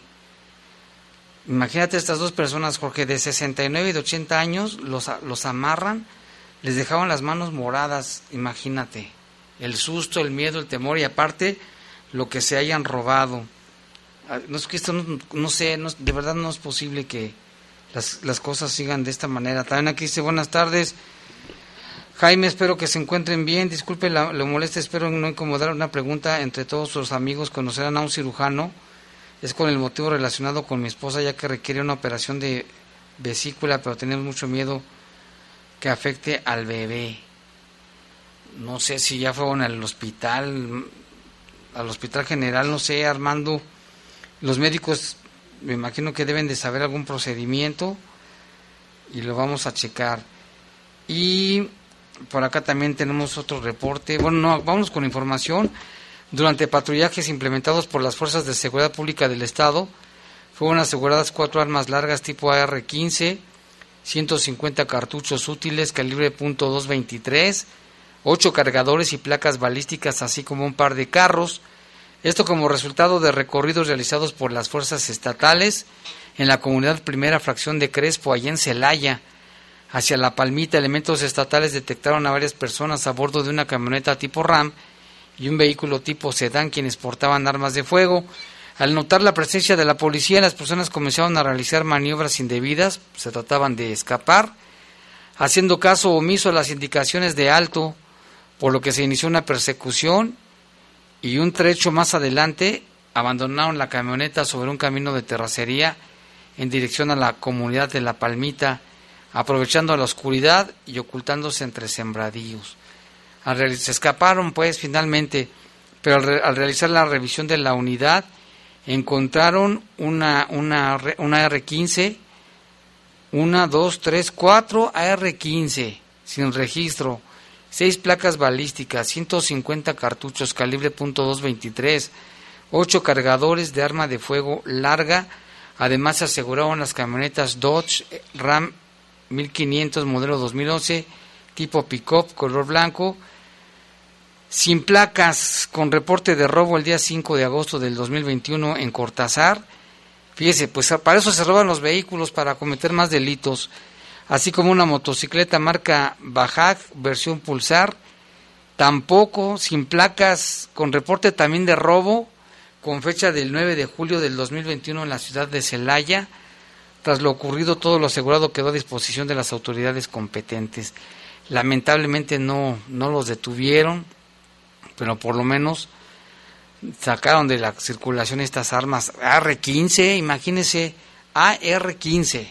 Imagínate estas dos personas, Jorge, de 69 y de 80 años, los, los amarran, les dejaban las manos moradas, imagínate. El susto, el miedo, el temor y aparte lo que se hayan robado. Ah, no, es que esto no, sé, de verdad no es posible que las, las cosas sigan de esta manera. También aquí dice buenas tardes. Jaime, espero que se encuentren bien. Disculpe la, molesta, espero no incomodar una pregunta entre todos sus amigos. ¿Conocerán a un cirujano? Es con el motivo relacionado con mi esposa, ya que requiere una operación de vesícula, pero tenemos mucho miedo que afecte al bebé. No sé si ya fueron al hospital, al hospital general, no sé, Armando. Los médicos me imagino que deben de saber algún procedimiento y lo vamos a checar. Y por acá también tenemos otro reporte. Bueno, no, vamos con información. Durante patrullajes implementados por las Fuerzas de Seguridad Pública del Estado, fueron aseguradas cuatro armas largas tipo AR-15, 150 cartuchos útiles calibre .223, ocho cargadores y placas balísticas, así como un par de carros. Esto como resultado de recorridos realizados por las fuerzas estatales en la comunidad primera fracción de Crespo, allá en Celaya. Hacia La Palmita, elementos estatales detectaron a varias personas a bordo de una camioneta tipo RAM y un vehículo tipo sedán quienes portaban armas de fuego. Al notar la presencia de la policía, las personas comenzaron a realizar maniobras indebidas, se trataban de escapar, haciendo caso omiso a las indicaciones de alto, por lo que se inició una persecución y un trecho más adelante abandonaron la camioneta sobre un camino de terracería en dirección a la comunidad de La Palmita aprovechando la oscuridad y ocultándose entre sembradíos. se escaparon pues finalmente, pero al, realizar la revisión de la unidad encontraron una, una, una R15, una, dos, tres, cuatro AR-15 sin registro, seis placas balísticas, 150 cartuchos calibre .223, ocho cargadores de arma de fuego larga, además se aseguraron las camionetas Dodge Ram 1500 modelo 2011, tipo pick-up, color blanco, sin placas, con reporte de robo el día 5 de agosto del 2021 en Cortázar. Fíjese, pues para eso se roban los vehículos, para cometer más delitos, así como una motocicleta marca Bajaj, versión Pulsar, tampoco, sin placas, con reporte también de robo, con fecha del 9 de julio del 2021 en la ciudad de Celaya tras lo ocurrido, todo lo asegurado quedó a disposición de las autoridades competentes. Lamentablemente no, no los detuvieron, pero por lo menos sacaron de la circulación estas armas AR-15, imagínense, AR-15,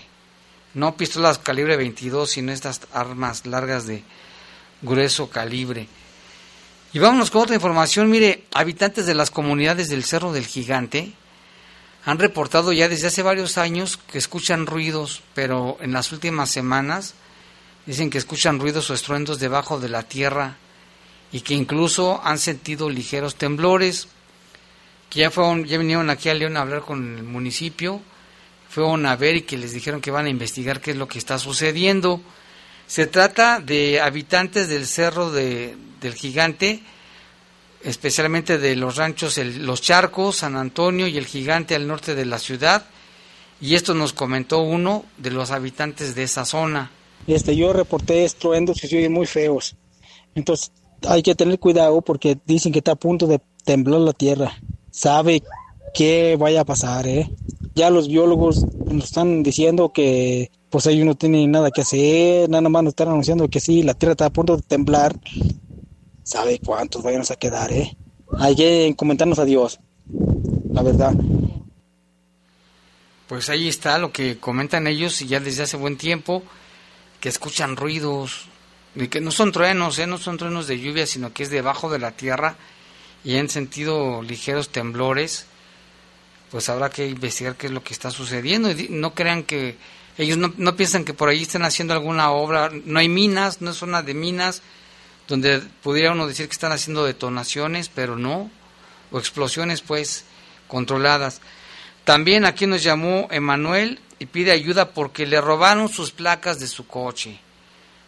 no pistolas calibre 22, sino estas armas largas de grueso calibre. Y vámonos con otra información, mire, habitantes de las comunidades del Cerro del Gigante, han reportado ya desde hace varios años que escuchan ruidos, pero en las últimas semanas dicen que escuchan ruidos o estruendos debajo de la tierra y que incluso han sentido ligeros temblores, que ya, fueron, ya vinieron aquí a León a hablar con el municipio, fueron a ver y que les dijeron que van a investigar qué es lo que está sucediendo. Se trata de habitantes del Cerro de, del Gigante, especialmente de los ranchos Los Charcos, San Antonio y el Gigante al norte de la ciudad. Y esto nos comentó uno de los habitantes de esa zona. Este, yo reporté estruendos que se oyen muy feos. Entonces hay que tener cuidado porque dicen que está a punto de temblar la tierra. Sabe qué vaya a pasar, ¿eh? Ya los biólogos nos están diciendo que pues ellos no tienen nada que hacer, nada más nos están anunciando que sí, la tierra está a punto de temblar sabe cuántos vayan a quedar, ¿eh? Hay que comentarnos a Dios, la verdad. Pues ahí está lo que comentan ellos y ya desde hace buen tiempo que escuchan ruidos, y que no son truenos, ¿eh? no son truenos de lluvia, sino que es debajo de la tierra y han sentido ligeros temblores, pues habrá que investigar qué es lo que está sucediendo. Y no crean que ellos no, piensan que por ahí estén haciendo alguna obra, no hay minas, no es zona de minas, donde pudiera uno decir que están haciendo detonaciones, pero no, o explosiones pues controladas. También aquí nos llamó Emanuel y pide ayuda porque le robaron sus placas de su coche.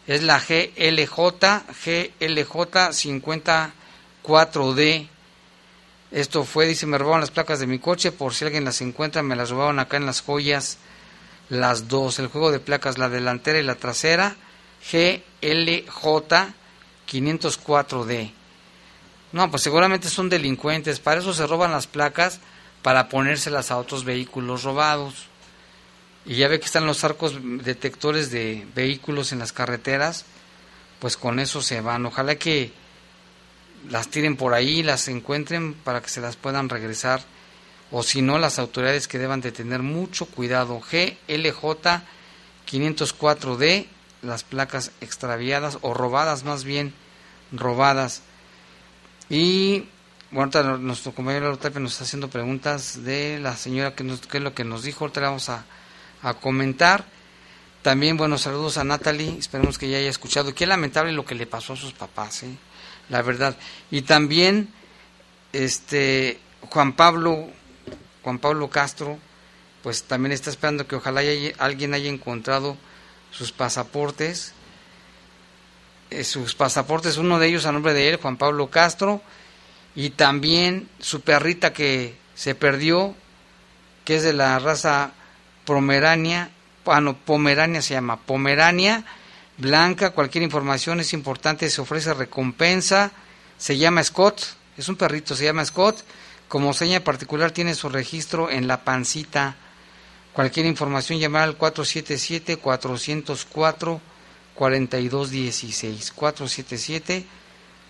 es la GLJ, GLJ 54D. Esto fue, dice, me robaron las placas de mi coche, por si alguien las encuentra, me las robaron acá en las joyas, las dos. El juego de placas, la delantera y la trasera, GLJ 504D. No, pues seguramente son delincuentes, para eso se roban las placas, para ponérselas a otros vehículos robados. Y ya ve que están los arcos detectores de vehículos en las carreteras, pues con eso se van. Ojalá que las tiren por ahí, las encuentren para que se las puedan regresar. O si no, las autoridades que deban de tener mucho cuidado. GLJ 504D, las placas extraviadas o robadas más bien, robadas. Y bueno, ahorita nuestro compañero nos está haciendo preguntas de la señora que, nos, qué es lo que nos dijo. Ahorita le vamos a a comentar. También buenos saludos a Natalie, esperemos que ya haya escuchado. Qué lamentable lo que le pasó a sus papás, ¿eh? la verdad. Y también este Juan Pablo, Juan Pablo Castro, pues también está esperando que ojalá alguien haya encontrado sus pasaportes. Eh, sus pasaportes, uno de ellos a nombre de él, Juan Pablo Castro, y también su perrita que se perdió, que es de la raza Pomerania, ah, Pomerania se llama, Pomerania Blanca, cualquier información es importante, se ofrece recompensa, se llama Scott, es un perrito, se llama Scott, como seña particular tiene su registro en la pancita. Cualquier información llamar al 477 404 4216 477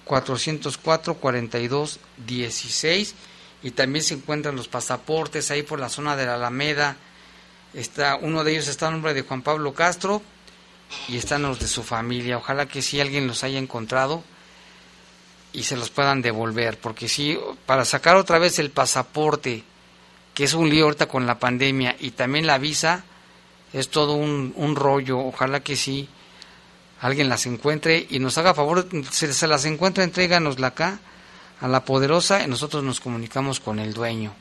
404 4216 y también se encuentran los pasaportes ahí por la zona de la Alameda Está, uno de ellos está a nombre de Juan Pablo Castro y están los de su familia. Ojalá que si alguien los haya encontrado y se los puedan devolver, porque si para sacar otra vez el pasaporte, que es un lío ahorita con la pandemia, y también la visa, es todo un, un rollo. Ojalá que sí alguien las encuentre y nos haga favor, si se las encuentra, entréganosla acá a la poderosa y nosotros nos comunicamos con el dueño.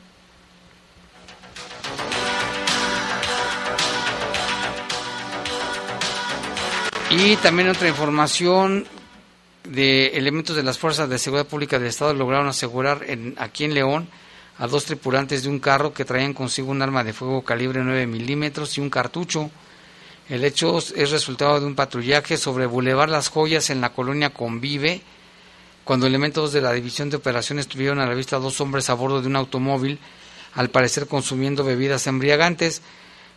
Y también otra información de elementos de las fuerzas de seguridad pública del Estado lograron asegurar en, aquí en León a dos tripulantes de un carro que traían consigo un arma de fuego calibre 9 milímetros y un cartucho. El hecho es resultado de un patrullaje sobre Boulevard Las Joyas en la colonia Convive, cuando elementos de la División de Operaciones tuvieron a la vista dos hombres a bordo de un automóvil, al parecer consumiendo bebidas embriagantes.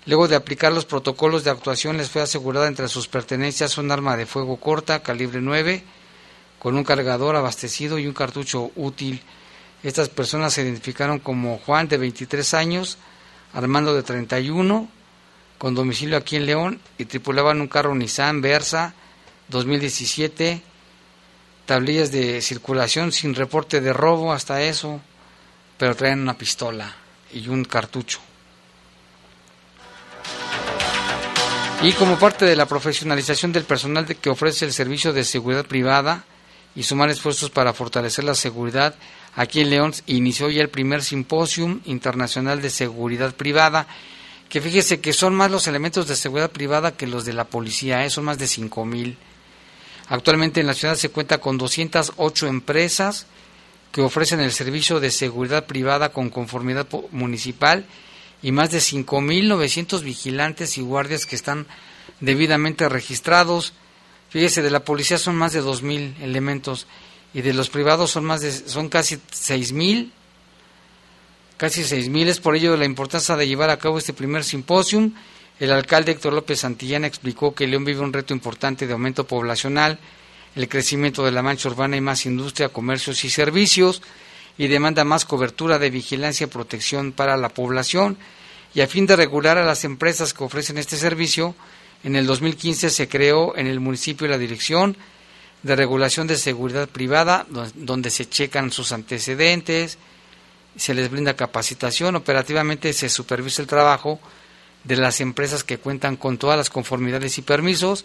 Luego de aplicar los protocolos de actuación, les fue asegurada entre sus pertenencias un arma de fuego corta, calibre 9, con un cargador abastecido y un cartucho útil. Estas personas se identificaron como Juan, de 23 años, Armando, de 31, con domicilio aquí en León, y tripulaban un carro Nissan Versa 2017, tablillas de circulación sin reporte de robo hasta eso, pero traían una pistola y un cartucho. Y como parte de la profesionalización del personal que ofrece el servicio de seguridad privada y sumar esfuerzos para fortalecer la seguridad, aquí en León inició ya el primer simposium internacional de seguridad privada, que fíjese que son más los elementos de seguridad privada que los de la policía, ¿eh? son más de 5 mil. Actualmente en la ciudad se cuenta con 208 empresas que ofrecen el servicio de seguridad privada con conformidad municipal y más de 5.900 vigilantes y guardias que están debidamente registrados. Fíjese, de la policía son más de 2.000 elementos y de los privados son más de son casi 6.000 casi 6.000 es por ello la importancia de llevar a cabo este primer simposium. El alcalde Héctor López Santillana explicó que León vive un reto importante de aumento poblacional, el crecimiento de la mancha urbana y más industria, comercios y servicios y demanda más cobertura de vigilancia y protección para la población. Y a fin de regular a las empresas que ofrecen este servicio, en el 2015 se creó en el municipio la Dirección de Regulación de Seguridad Privada, donde se checan sus antecedentes, se les brinda capacitación, operativamente se supervisa el trabajo de las empresas que cuentan con todas las conformidades y permisos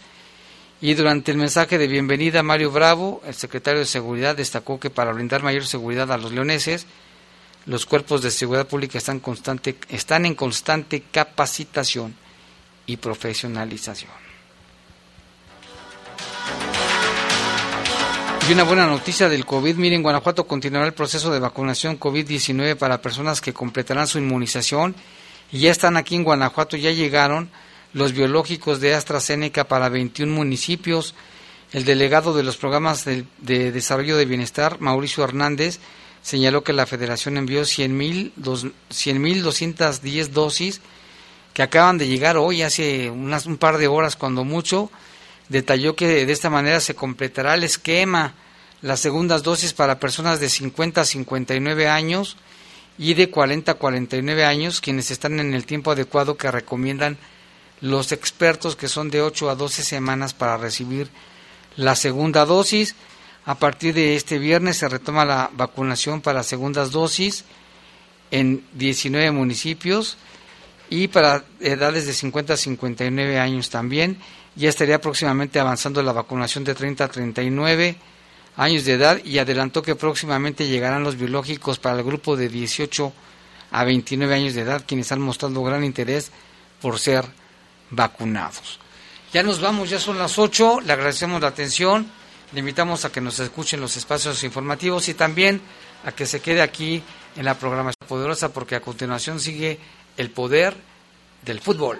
y durante el mensaje de bienvenida, Mario Bravo, el secretario de Seguridad, destacó que para brindar mayor seguridad a los leoneses, los cuerpos de seguridad pública están, constante, están en constante capacitación y profesionalización. Y una buena noticia del COVID, miren, Guanajuato continuará el proceso de vacunación COVID-19 para personas que completarán su inmunización y ya están aquí en Guanajuato, ya llegaron los biológicos de AstraZeneca para 21 municipios. El delegado de los programas de, desarrollo de bienestar, Mauricio Hernández, señaló que la federación envió 100.210 dosis que acaban de llegar hoy, hace unas, un par de horas cuando mucho. Detalló que de esta manera se completará el esquema, las segundas dosis para personas de 50 a 59 años y de 40 a 49 años, quienes están en el tiempo adecuado que recomiendan los expertos, que son de 8 a 12 semanas para recibir la segunda dosis. A partir de este viernes se retoma la vacunación para segundas dosis en 19 municipios y para edades de 50 a 59 años también. Ya estaría próximamente avanzando la vacunación de 30 a 39 años de edad y adelantó que próximamente llegarán los biológicos para el grupo de 18 a 29 años de edad, quienes han mostrado gran interés por ser vacunados. Ya nos vamos, ya son las 8, le agradecemos la atención, le invitamos a que nos escuchen los espacios informativos y también a que se quede aquí en la programación poderosa porque a continuación sigue el poder del fútbol.